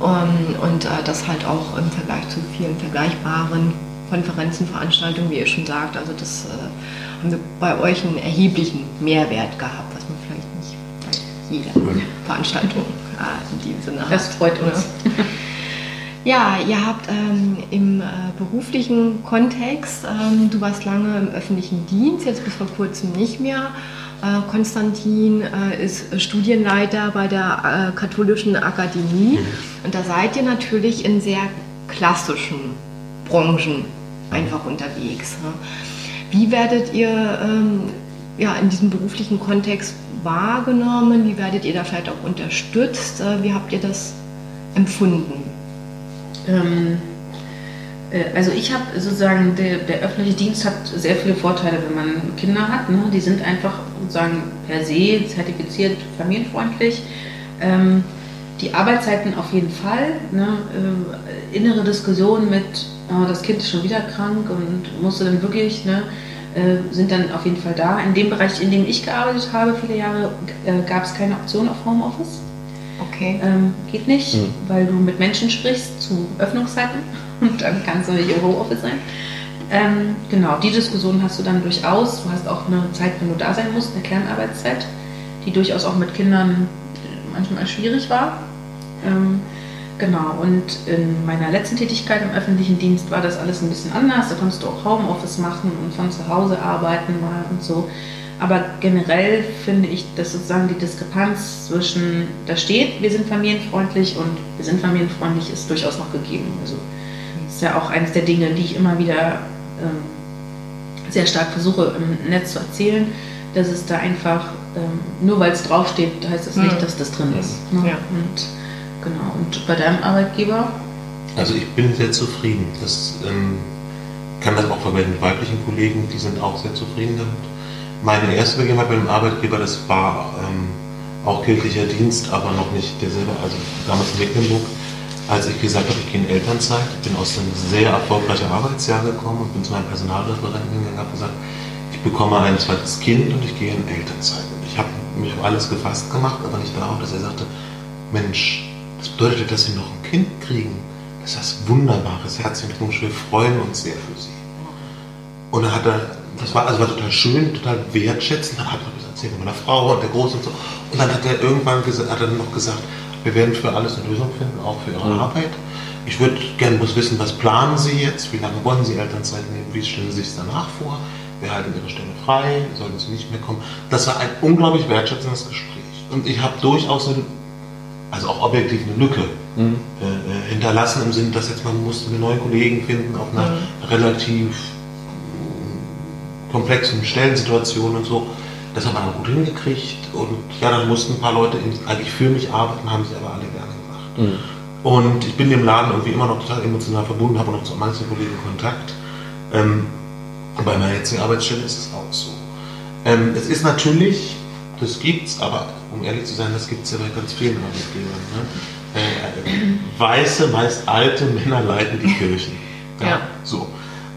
Und, und äh, das halt auch im Vergleich zu vielen vergleichbaren Konferenzen, Veranstaltungen, wie ihr schon sagt. Also das äh, haben wir bei euch einen erheblichen Mehrwert gehabt, was man vielleicht nicht bei jeder Veranstaltung in diesem Sinne hat. Das freut uns. Ja, ihr habt ähm, im äh, beruflichen Kontext, ähm, du warst lange im öffentlichen Dienst, jetzt bis vor kurzem nicht mehr. Äh, Konstantin äh, ist Studienleiter bei der äh, Katholischen Akademie mhm. und da seid ihr natürlich in sehr klassischen Branchen einfach unterwegs. Ne? Wie werdet ihr ähm, ja, in diesem beruflichen Kontext wahrgenommen? Wie werdet ihr da vielleicht auch unterstützt? Äh, wie habt ihr das empfunden? Ähm, äh, also ich habe sozusagen, der, der, öffentliche Dienst hat sehr viele Vorteile, wenn man Kinder hat. Ne? Die sind einfach sozusagen per se zertifiziert familienfreundlich. Ähm, die Arbeitszeiten auf jeden Fall. Ne? Äh, innere Diskussionen mit, oh, das Kind ist schon wieder krank und musste dann wirklich, ne? Äh, sind dann auf jeden Fall da. In dem Bereich, in dem ich gearbeitet habe, viele Jahre, äh, gab es keine Option auf Homeoffice. Okay. Ähm, geht nicht, mhm. weil du mit Menschen sprichst zu Öffnungszeiten und dann kannst du nicht im Homeoffice sein. Ähm, genau, die Diskussion hast du dann durchaus. Du hast auch eine Zeit, wenn du da sein musst, eine Kernarbeitszeit, die durchaus auch mit Kindern manchmal schwierig war. Ähm, genau, und in meiner letzten Tätigkeit im öffentlichen Dienst war das alles ein bisschen anders. Da konntest du auch Homeoffice machen und von zu Hause arbeiten mal und so. Aber generell finde ich, dass sozusagen die Diskrepanz zwischen, da steht, wir sind familienfreundlich und wir sind familienfreundlich, ist durchaus noch gegeben. Also das ist ja auch eines der Dinge, die ich immer wieder ähm, sehr stark versuche im Netz zu erzählen, dass es da einfach, ähm, nur weil es draufsteht, heißt das nicht, mhm. dass das drin ist. Ne? Ja. Und, genau. Und bei deinem Arbeitgeber? Also ich bin sehr zufrieden. Das ähm, kann das auch verwenden mit weiblichen Kollegen, die sind auch sehr zufrieden damit meine erste Begebenheit bei einem Arbeitgeber, das war ähm, auch kirchlicher Dienst, aber noch nicht derselbe, also damals in Mecklenburg, als ich gesagt habe, ich gehe in Elternzeit, bin aus einem sehr erfolgreichen Arbeitsjahr gekommen und bin zu meinem Personalreferenten gegangen und habe gesagt, ich bekomme ein zweites Kind und ich gehe in Elternzeit. Ich habe mich auf alles gefasst gemacht, aber nicht darauf, dass er sagte, Mensch, das bedeutet, dass Sie noch ein Kind kriegen. Das ist das Wunderbares. Herzlichen Glückwunsch, wir freuen uns sehr für Sie. Und dann hat er das war, also war total schön, total wertschätzend. Dann hat er gesagt, erzählt meiner Frau und der Große und so. Und dann hat er irgendwann hat er noch gesagt, wir werden für alles eine Lösung finden, auch für Ihre mhm. Arbeit. Ich würde gerne wissen, was planen Sie jetzt? Wie lange wollen Sie Elternzeit nehmen? Wie stellen Sie sich danach vor? Wir halten Ihre Stelle frei? Sollten Sie nicht mehr kommen? Das war ein unglaublich wertschätzendes Gespräch. Und ich habe durchaus eine also auch objektiv eine Lücke mhm. äh, hinterlassen im Sinne, dass jetzt man musste eine neue Kollegen finden auf einer mhm. relativ komplexen Stellensituation und so. Das haben wir gut hingekriegt und ja, dann mussten ein paar Leute eigentlich für mich arbeiten, haben sie aber alle gerne gemacht. Mhm. Und ich bin dem Laden irgendwie immer noch total emotional verbunden, habe noch zu manchen Kollegen Kontakt. Ähm, bei meiner jetzigen Arbeitsstelle ist es auch so. Ähm, es ist natürlich, das gibt's, aber um ehrlich zu sein, das gibt es ja bei ganz vielen Arbeitgebern. Ne? Äh, weiße, meist alte Männer leiten die Kirchen. Ja, ja. So.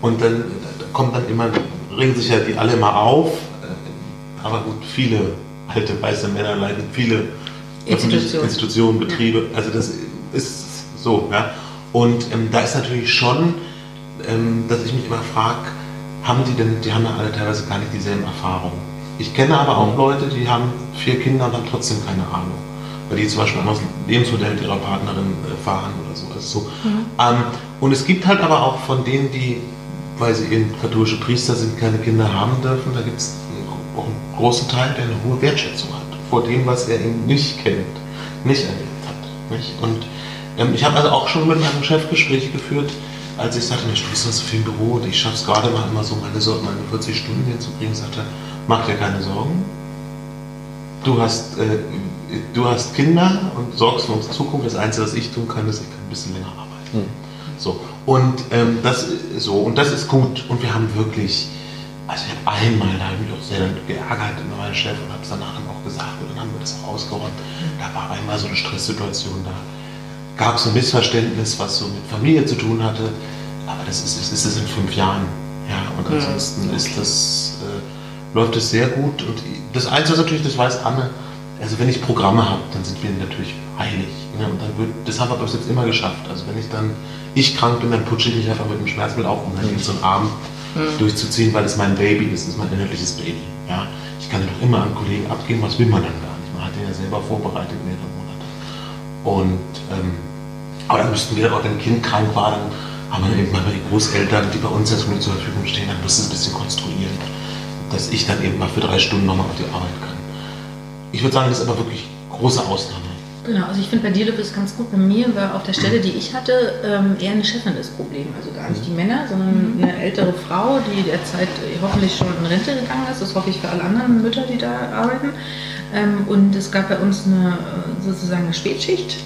Und dann da kommt dann immer, ringen sich ja die alle mal auf. Äh, aber gut, viele alte weiße Männer leiten viele Institutionen, Institutionen Betriebe. Also das ist so. Ja? Und ähm, da ist natürlich schon, ähm, dass ich mich immer frage, haben die denn, die haben ja alle teilweise gar nicht dieselben Erfahrungen. Ich kenne aber auch Leute, die haben vier Kinder und haben trotzdem keine Ahnung. Weil die zum Beispiel dem Lebensmodell ihrer Partnerin äh, fahren oder so. Also so. Mhm. Ähm, und es gibt halt aber auch von denen, die, weil sie eben katholische Priester sind, keine Kinder haben dürfen, da gibt es auch einen großen Teil, der eine hohe Wertschätzung hat vor dem, was er eben nicht kennt, nicht erlebt hat. Nicht? Und ähm, ich habe also auch schon mit meinem Chef Gespräche geführt, als ich sagte, Mensch, du bist so viel im Büro und ich schaffe es gerade mal immer so meine, meine 40 Stunden hinzukriegen, sagte mach dir keine Sorgen. Du hast, äh, du hast Kinder und sorgst für unsere Zukunft. Das Einzige, was ich tun kann, ist, ich kann ein bisschen länger arbeiten. Mhm. So. Und, ähm, das, so, und das ist gut. Und wir haben wirklich, also ich habe einmal, da habe ich mich auch sehr geärgert mit meinem Chef und habe es danach auch gesagt und dann haben wir das auch ausgeräumt. Da war einmal so eine Stresssituation da. Gab es ein Missverständnis, was so mit Familie zu tun hatte. Aber das ist, das ist es in fünf Jahren. Ja, und ansonsten ist das. Läuft es sehr gut. Und das Einzige ist natürlich, das weiß Anne, also wenn ich Programme habe, dann sind wir natürlich heilig. Ne? Und dann wird, das haben wir bis jetzt immer geschafft. Also wenn ich dann, ich krank bin, dann putsche ich mich einfach mit dem Schmerzmittel auf, um dann mhm. so einen Abend mhm. durchzuziehen, weil es mein Baby ist, das ist mein innerliches Baby. Ja? Ich kann ja doch immer an Kollegen abgehen, was will man dann gar nicht. Man hat den ja selber vorbereitet mehrere Monate. Und, ähm, aber dann müssten wir auch, wenn ein Kind krank war, dann haben wir eben mal die Großeltern, die bei uns jetzt zur Verfügung stehen, dann müssen es ein bisschen konstruieren dass ich dann eben mal für drei Stunden nochmal auf die Arbeit kann. Ich würde sagen, das ist aber wirklich große Ausnahme. Genau, also ich finde bei dir läuft es ganz gut. Bei mir war auf der Stelle, die ich hatte, ähm, eher eine Chefin das Problem. Also gar nicht die Männer, sondern eine ältere Frau, die derzeit hoffentlich schon in Rente gegangen ist. Das hoffe ich für alle anderen Mütter, die da arbeiten. Ähm, und es gab bei uns eine sozusagen eine Spätschicht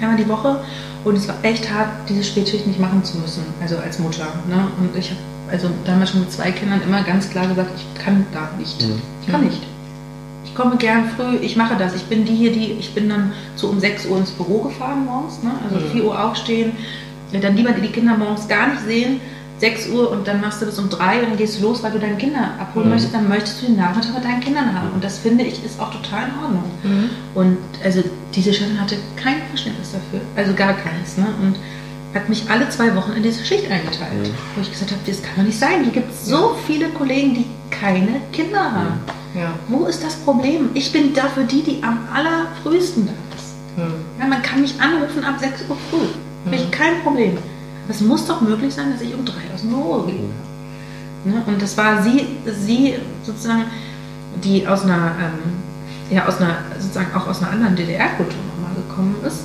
einmal die Woche. Und es war echt hart, diese Spätschicht nicht machen zu müssen, also als Mutter. Ne? Und ich habe also damals schon mit zwei Kindern immer ganz klar gesagt, ich kann da nicht. Mhm. Ich kann nicht. Ich komme gern früh, ich mache das. Ich bin die hier, die, ich bin dann so um 6 Uhr ins Büro gefahren morgens, ne? also mhm. 4 Uhr aufstehen, dann lieber die Kinder morgens gar nicht sehen, 6 Uhr und dann machst du das um 3 und dann gehst du los, weil du deine Kinder abholen mhm. möchtest, dann möchtest du den Nachmittag mit deinen Kindern haben. Und das finde ich ist auch total in Ordnung. Mhm. Und also diese Chefin hatte kein Verständnis dafür, also gar keins. Ne? Und hat mich alle zwei Wochen in diese Schicht eingeteilt. Mhm. Wo ich gesagt habe, das kann doch nicht sein. Hier gibt es so viele Kollegen, die keine Kinder haben. Ja. Wo ist das Problem? Ich bin dafür die, die am allerfrühesten da ist. Mhm. Ja, man kann mich anrufen ab 6 Uhr früh. Habe ich kein Problem. Es muss doch möglich sein, dass ich um drei aus dem Büro gehe. Mhm. Ne? Und das war sie, sie sozusagen, die aus einer, ähm, ja, aus einer, sozusagen auch aus einer anderen DDR-Kultur nochmal gekommen ist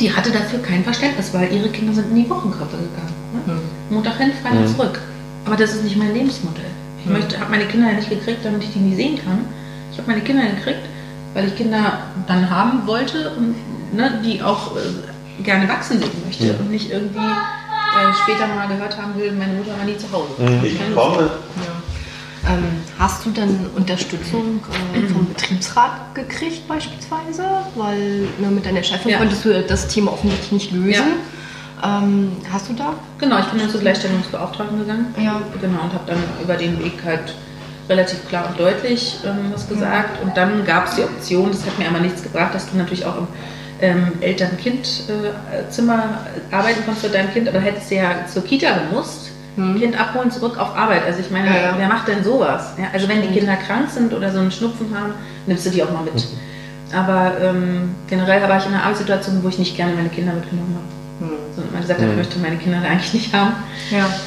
die hatte dafür kein Verständnis, weil ihre Kinder sind in die Wochenkrippe gegangen. Ne? Mhm. Montag hin, Freitag mhm. zurück. Aber das ist nicht mein Lebensmodell. Ich mhm. habe meine Kinder ja nicht gekriegt, damit ich die nie sehen kann. Ich habe meine Kinder gekriegt, weil ich Kinder dann haben wollte und ne, die auch äh, gerne wachsen sehen möchte und nicht irgendwie äh, später mal gehört haben will, meine Mutter war nie zu Hause. Mhm. Ich komme. Ja. Ähm, hast du dann Unterstützung äh, vom Betriebsrat gekriegt beispielsweise? Weil ne, mit deiner Chefin ja. konntest du das Thema offensichtlich nicht lösen. Ja. Ähm, hast du da? Genau, ich bin dann zur Gleichstellungsbeauftragten gegangen. Ja. Genau, und habe dann über den Weg halt relativ klar und deutlich ähm, was gesagt. Und dann gab es die Option, das hat mir aber nichts gebracht, dass du natürlich auch im ähm, Eltern-Kind-Zimmer äh, arbeiten kannst für dein Kind, aber hättest du ja zur Kita gemusst hm. Kind abholen, zurück auf Arbeit. Also ich meine, ja, ja. wer macht denn sowas? Ja, also wenn die Kinder krank sind oder so einen Schnupfen haben, nimmst du die auch mal mit. Mhm. Aber ähm, generell war ich in einer Arbeitssituation, wo ich nicht gerne meine Kinder mitgenommen habe. Mhm. Sondern man gesagt hat, ich möchte meine Kinder eigentlich nicht haben.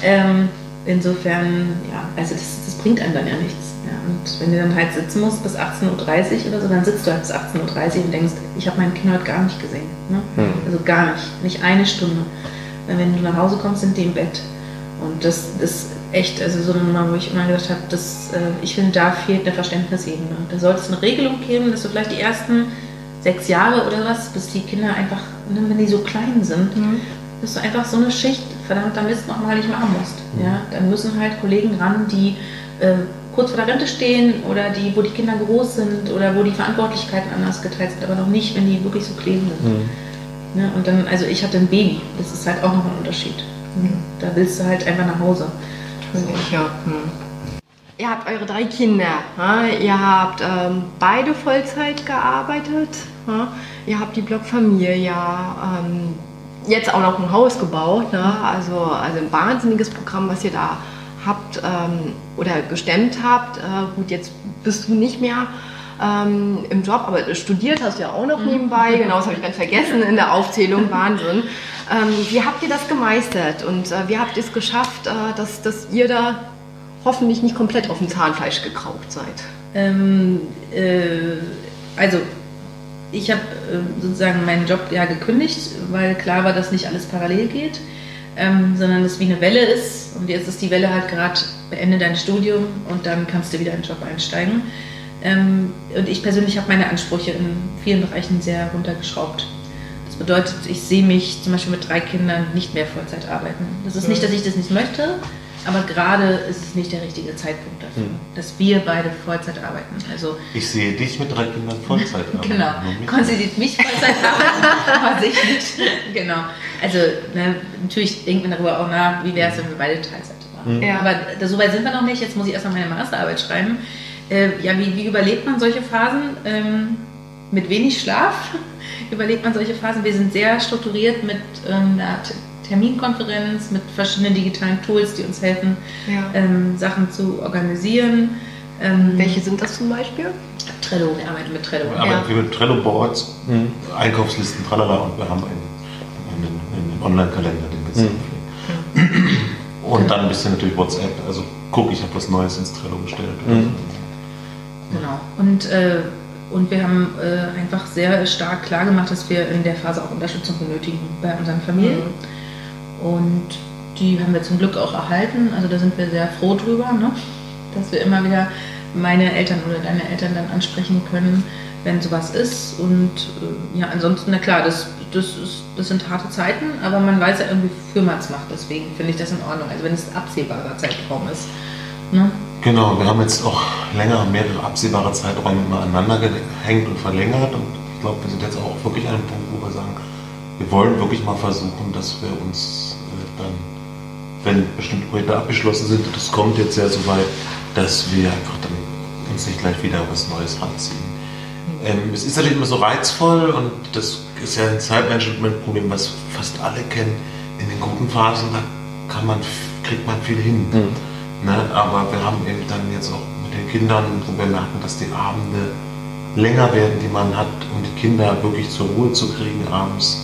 Ähm, insofern, ja, also das, das bringt einem dann ja nichts. Und wenn du dann halt sitzen musst bis 18.30 Uhr oder so, dann sitzt du halt bis 18.30 Uhr und denkst, ich habe mein Kind heute gar nicht gesehen. Ne? Mhm. Also gar nicht, nicht eine Stunde. Wenn du nach Hause kommst, sind die im Bett. Und das ist echt, also so eine Nummer, wo ich immer gedacht habe, dass, äh, ich finde, da fehlt eine Verständnisebene. Da sollte es eine Regelung geben, dass du vielleicht die ersten sechs Jahre oder was, bis die Kinder einfach, ne, wenn die so klein sind, Mhm. dass du einfach so eine Schicht verdammter Mist nochmal nicht machen musst. Ja? Dann müssen halt Kollegen ran, die äh, kurz vor der Rente stehen oder die, wo die Kinder groß sind oder wo die Verantwortlichkeiten anders geteilt sind, aber noch nicht, wenn die wirklich so klein sind. Mhm. Ne? Und dann, also ich hatte ein Baby, das ist halt auch noch ein Unterschied. Da willst du halt einfach nach Hause. Natürlich, ja. Hm. Ihr habt eure drei Kinder. Ihr habt ähm, beide Vollzeit gearbeitet. Ihr habt die Blockfamilie ähm, jetzt auch noch ein Haus gebaut. Ne? Also, also ein wahnsinniges Programm, was ihr da habt ähm, oder gestemmt habt. Äh, gut, jetzt bist du nicht mehr ähm, im Job, aber studiert hast du ja auch noch nebenbei. Genau, das habe ich ganz vergessen in der Aufzählung. Wahnsinn. Ähm, wie habt ihr das gemeistert und äh, wie habt ihr es geschafft, äh, dass, dass ihr da hoffentlich nicht komplett auf dem Zahnfleisch gekraucht seid? Ähm, äh, also ich habe äh, sozusagen meinen Job ja gekündigt, weil klar war, dass nicht alles parallel geht, ähm, sondern es wie eine Welle ist. Und jetzt ist die Welle halt gerade beende dein Studium und dann kannst du wieder in den Job einsteigen. Ähm, und ich persönlich habe meine Ansprüche in vielen Bereichen sehr runtergeschraubt. Das bedeutet, ich sehe mich zum Beispiel mit drei Kindern nicht mehr Vollzeit arbeiten. Das ist nicht, dass ich das nicht möchte, aber gerade ist es nicht der richtige Zeitpunkt dafür, Mhm. dass wir beide Vollzeit arbeiten. Also Ich sehe dich mit drei Kindern Vollzeit arbeiten. Genau. Nur mich Konzentriert mich Vollzeit arbeiten, aber sich nicht. Genau. Also ne, natürlich denkt man darüber auch nach, wie wäre es, wenn wir beide Teilzeit machen. Ja. Aber da, so weit sind wir noch nicht. Jetzt muss ich erstmal meine Masterarbeit schreiben. Äh, ja, wie, wie überlebt man solche Phasen? Ähm, mit wenig Schlaf überlebt man solche Phasen. Wir sind sehr strukturiert mit ähm, einer Terminkonferenz, mit verschiedenen digitalen Tools, die uns helfen, Ja. ähm, Sachen zu organisieren. Ähm, Welche sind das zum Beispiel? Trello, wir arbeiten mit Trello. Aber Ja. wir mit Trello-Boards, Mhm. Einkaufslisten, tralala und wir haben einen, einen, einen Online-Kalender, den wir Mhm. pflegen. Und dann ein bisschen natürlich WhatsApp. Also guck, ich habe was Neues ins Trello gestellt. Mhm. Genau. Und, äh, und wir haben äh, einfach sehr stark klar gemacht, dass wir in der Phase auch Unterstützung benötigen bei unseren Familien. Und die haben wir zum Glück auch erhalten. Also da sind wir sehr froh drüber, ne? dass wir immer wieder meine Eltern oder deine Eltern dann ansprechen können, wenn sowas ist. Und äh, ja, ansonsten, na klar, das, das, ist, das sind harte Zeiten, aber man weiß ja irgendwie, wofür man es macht. Deswegen finde ich das in Ordnung. Also wenn es absehbarer Zeitraum ist. Ne? Genau, wir haben jetzt auch länger, mehrere absehbare Zeiträume immer aneinander gehängt und verlängert. Und ich glaube, wir sind jetzt auch wirklich an einem Punkt, wo wir sagen, wir wollen wirklich mal versuchen, dass wir uns äh, dann, wenn bestimmte Projekte abgeschlossen sind, das kommt jetzt ja so weit, dass wir einfach dann uns nicht gleich wieder was Neues ranziehen. Ähm, es ist natürlich immer so reizvoll und das ist ja ein Zeitmanagement-Problem, was fast alle kennen. In den guten Phasen, da kann man, kriegt man viel hin. Mhm. Ne? Aber wir haben eben dann jetzt auch mit den Kindern, wo wir merken, dass die Abende länger werden, die man hat, um die Kinder wirklich zur Ruhe zu kriegen abends.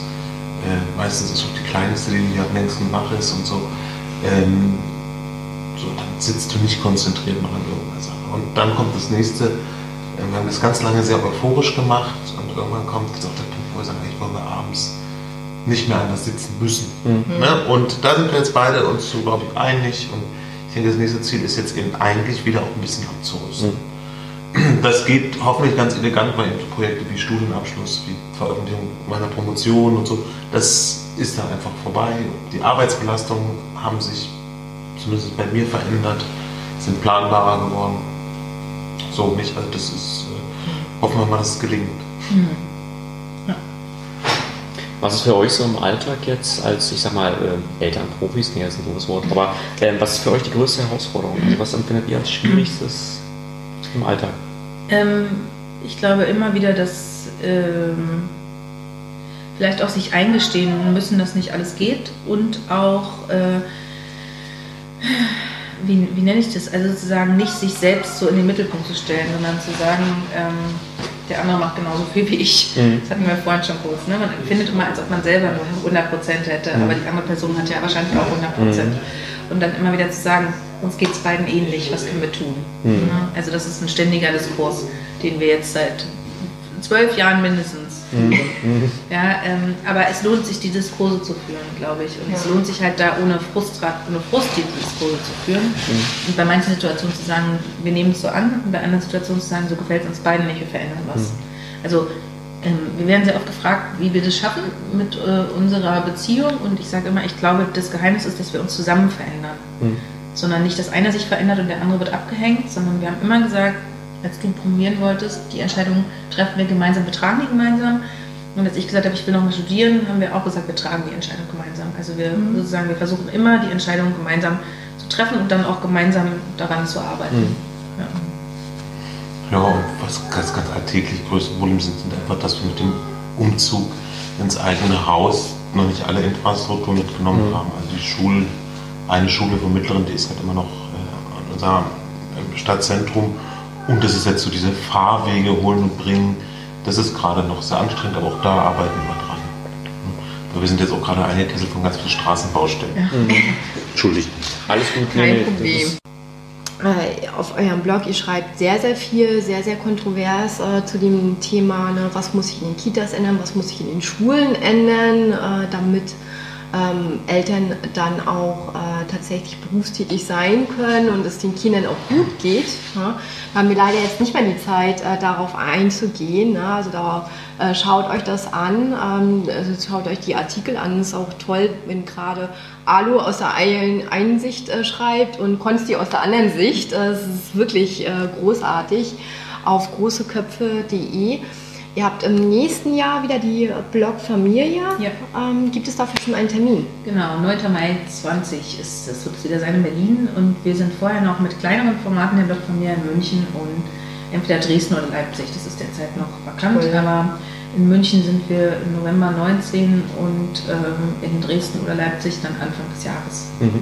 Äh, meistens ist auch die Kleinste, die, die am längsten wach ist und so. Ähm, so, dann sitzt du nicht konzentriert noch an irgendeiner Sache. Und dann kommt das nächste. äh, Wir haben das ganz lange sehr euphorisch gemacht und irgendwann kommt jetzt auch der Punkt, wo wir sagen, ich wollen wir abends nicht mehr anders sitzen müssen. Mhm. Ne? Und da sind wir jetzt beide uns so, glaube ich, einig. Und ich denke, das nächste Ziel ist jetzt eben eigentlich wieder auch ein bisschen abzurüsten. Das geht hoffentlich ganz elegant, weil eben so Projekte wie Studienabschluss, wie Veröffentlichung meiner Promotion und so, das ist dann einfach vorbei. Die Arbeitsbelastungen haben sich zumindest bei mir verändert, sind planbarer geworden. So nicht, also das ist, äh, hoffen wir mal, dass es gelingt. Was ist für euch so im Alltag jetzt als, ich sag mal, äh, Elternprofis, nee, das ist ein doofes Wort, aber ähm, was ist für euch die größte Herausforderung? Also was empfindet ihr als schwierigstes im Alltag? Ähm, ich glaube immer wieder, dass ähm, vielleicht auch sich eingestehen müssen, dass nicht alles geht und auch, äh, wie, wie nenne ich das, also sozusagen nicht sich selbst so in den Mittelpunkt zu stellen, sondern zu sagen, ähm, der andere macht genauso viel wie ich. Mhm. Das hatten wir vorhin schon kurz. Ne? Man empfindet immer, als ob man selber nur 100% hätte, Mhm. aber die andere Person hat ja wahrscheinlich auch 100%. und dann immer wieder zu sagen, uns geht es beiden ähnlich, was können wir tun? Mhm. Ja, Also das ist ein ständiger Diskurs, den wir jetzt seit zwölf Jahren mindestens. Mhm. Ja, ähm, aber es lohnt sich, die Diskurse zu führen, glaube ich. Und es Ja. lohnt sich halt da ohne Frust, ohne Frust die Diskurse zu führen. Und bei manchen Situationen zu sagen, wir nehmen es so an, und bei anderen Situationen zu sagen, so gefällt es uns beiden nicht, wir verändern was. Also ähm, wir werden sehr oft gefragt, wie wir das schaffen mit äh, unserer Beziehung. Und ich sage immer, ich glaube, das Geheimnis ist, dass wir uns zusammen verändern. Mhm. Sondern nicht, dass einer sich verändert und der andere wird abgehängt, sondern wir haben immer gesagt, als du promovieren wolltest, die Entscheidung treffen wir gemeinsam, wir tragen die gemeinsam. Und als ich gesagt habe, ich will nochmal studieren, haben wir auch gesagt, wir tragen die Entscheidung gemeinsam. Also wir sozusagen, wir versuchen immer die Entscheidung gemeinsam zu treffen und dann auch gemeinsam daran zu arbeiten. Mhm. Ja. Ja, und was ganz, ganz alltäglich größte Probleme sind, sind einfach, dass wir mit dem Umzug ins eigene Haus noch nicht alle Infrastruktur mitgenommen Mhm. haben. Also die Schule, eine Schule vom Mittleren, die ist halt immer noch äh, an unserem Stadtzentrum. Und das ist jetzt so diese Fahrwege holen und bringen. Das ist gerade noch sehr anstrengend, aber auch da arbeiten wir dran. Weil wir sind jetzt auch gerade eingekesselt von ganz vielen Straßenbaustellen. Entschuldigt. Alles gut. Kein nee, Problem. Äh, auf eurem Blog, ihr schreibt sehr, sehr viel, sehr, sehr kontrovers äh, zu dem Thema, ne, was muss sich in den Kitas ändern, was muss sich in den Schulen ändern, äh, damit ähm, Eltern dann auch äh, tatsächlich berufstätig sein können und es den Kindern auch gut geht. Ja. Da haben wir leider jetzt nicht mehr die Zeit, äh, darauf einzugehen. Ne? Also da äh, schaut euch das an, ähm, also schaut euch die Artikel an. Es ist auch toll, wenn gerade Alu aus der einen einen Sicht äh, schreibt und Konsti aus der anderen Sicht. Äh, Es ist wirklich äh, großartig auf großeköpfe.de. Ihr habt im nächsten Jahr wieder die Blog Familie. Ja. Ähm, gibt es dafür schon einen Termin? Genau, 9. Mai 20 ist das wird es wieder sein in Berlin und wir sind vorher noch mit kleineren Formaten der Blogfamilie in München und entweder Dresden oder Leipzig, das ist derzeit noch vakant, Cool. aber in München sind wir im November 19 und ähm, in Dresden oder Leipzig dann Anfang des Jahres. Mhm.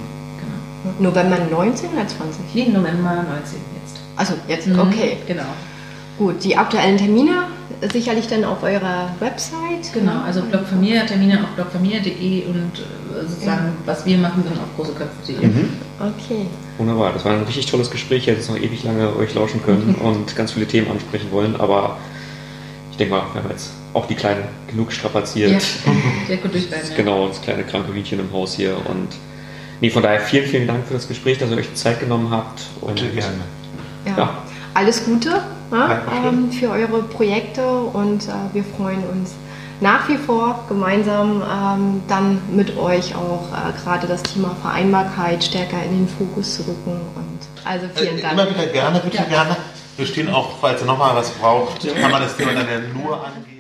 Genau. November 19 oder 20? Nee, November 19 jetzt. Also jetzt, Mhm, okay. Genau. Gut, die aktuellen Termine sicherlich dann auf eurer Website. Genau, also Blogfamilie, Termine auf blogfamilie.de und äh, sozusagen, was wir machen, dann auf großeköpfe.de. Mhm. Okay. Wunderbar, das war ein richtig tolles Gespräch. Ich hätte jetzt noch ewig lange euch lauschen können und ganz viele Themen ansprechen wollen, aber ich denke mal, wir haben jetzt auch die Kleinen genug strapaziert. Ja, sehr gut durchbleiben. ja. Genau, das kleine kranke Hühnchen im Haus hier. Und nee, von daher vielen, vielen Dank für das Gespräch, dass ihr euch Zeit genommen habt. Und Bitte gerne. Ja. Ja. Alles Gute ja, Dankeschön. ähm, für eure Projekte und äh, wir freuen uns nach wie vor gemeinsam ähm, dann mit euch auch äh, gerade das Thema Vereinbarkeit stärker in den Fokus zu rücken. Und also vielen Äh, Dank. Immer wieder gerne, bitte Ja. gerne. Wir stehen auch, falls ihr nochmal was braucht, kann man das Thema dann ja nur angehen.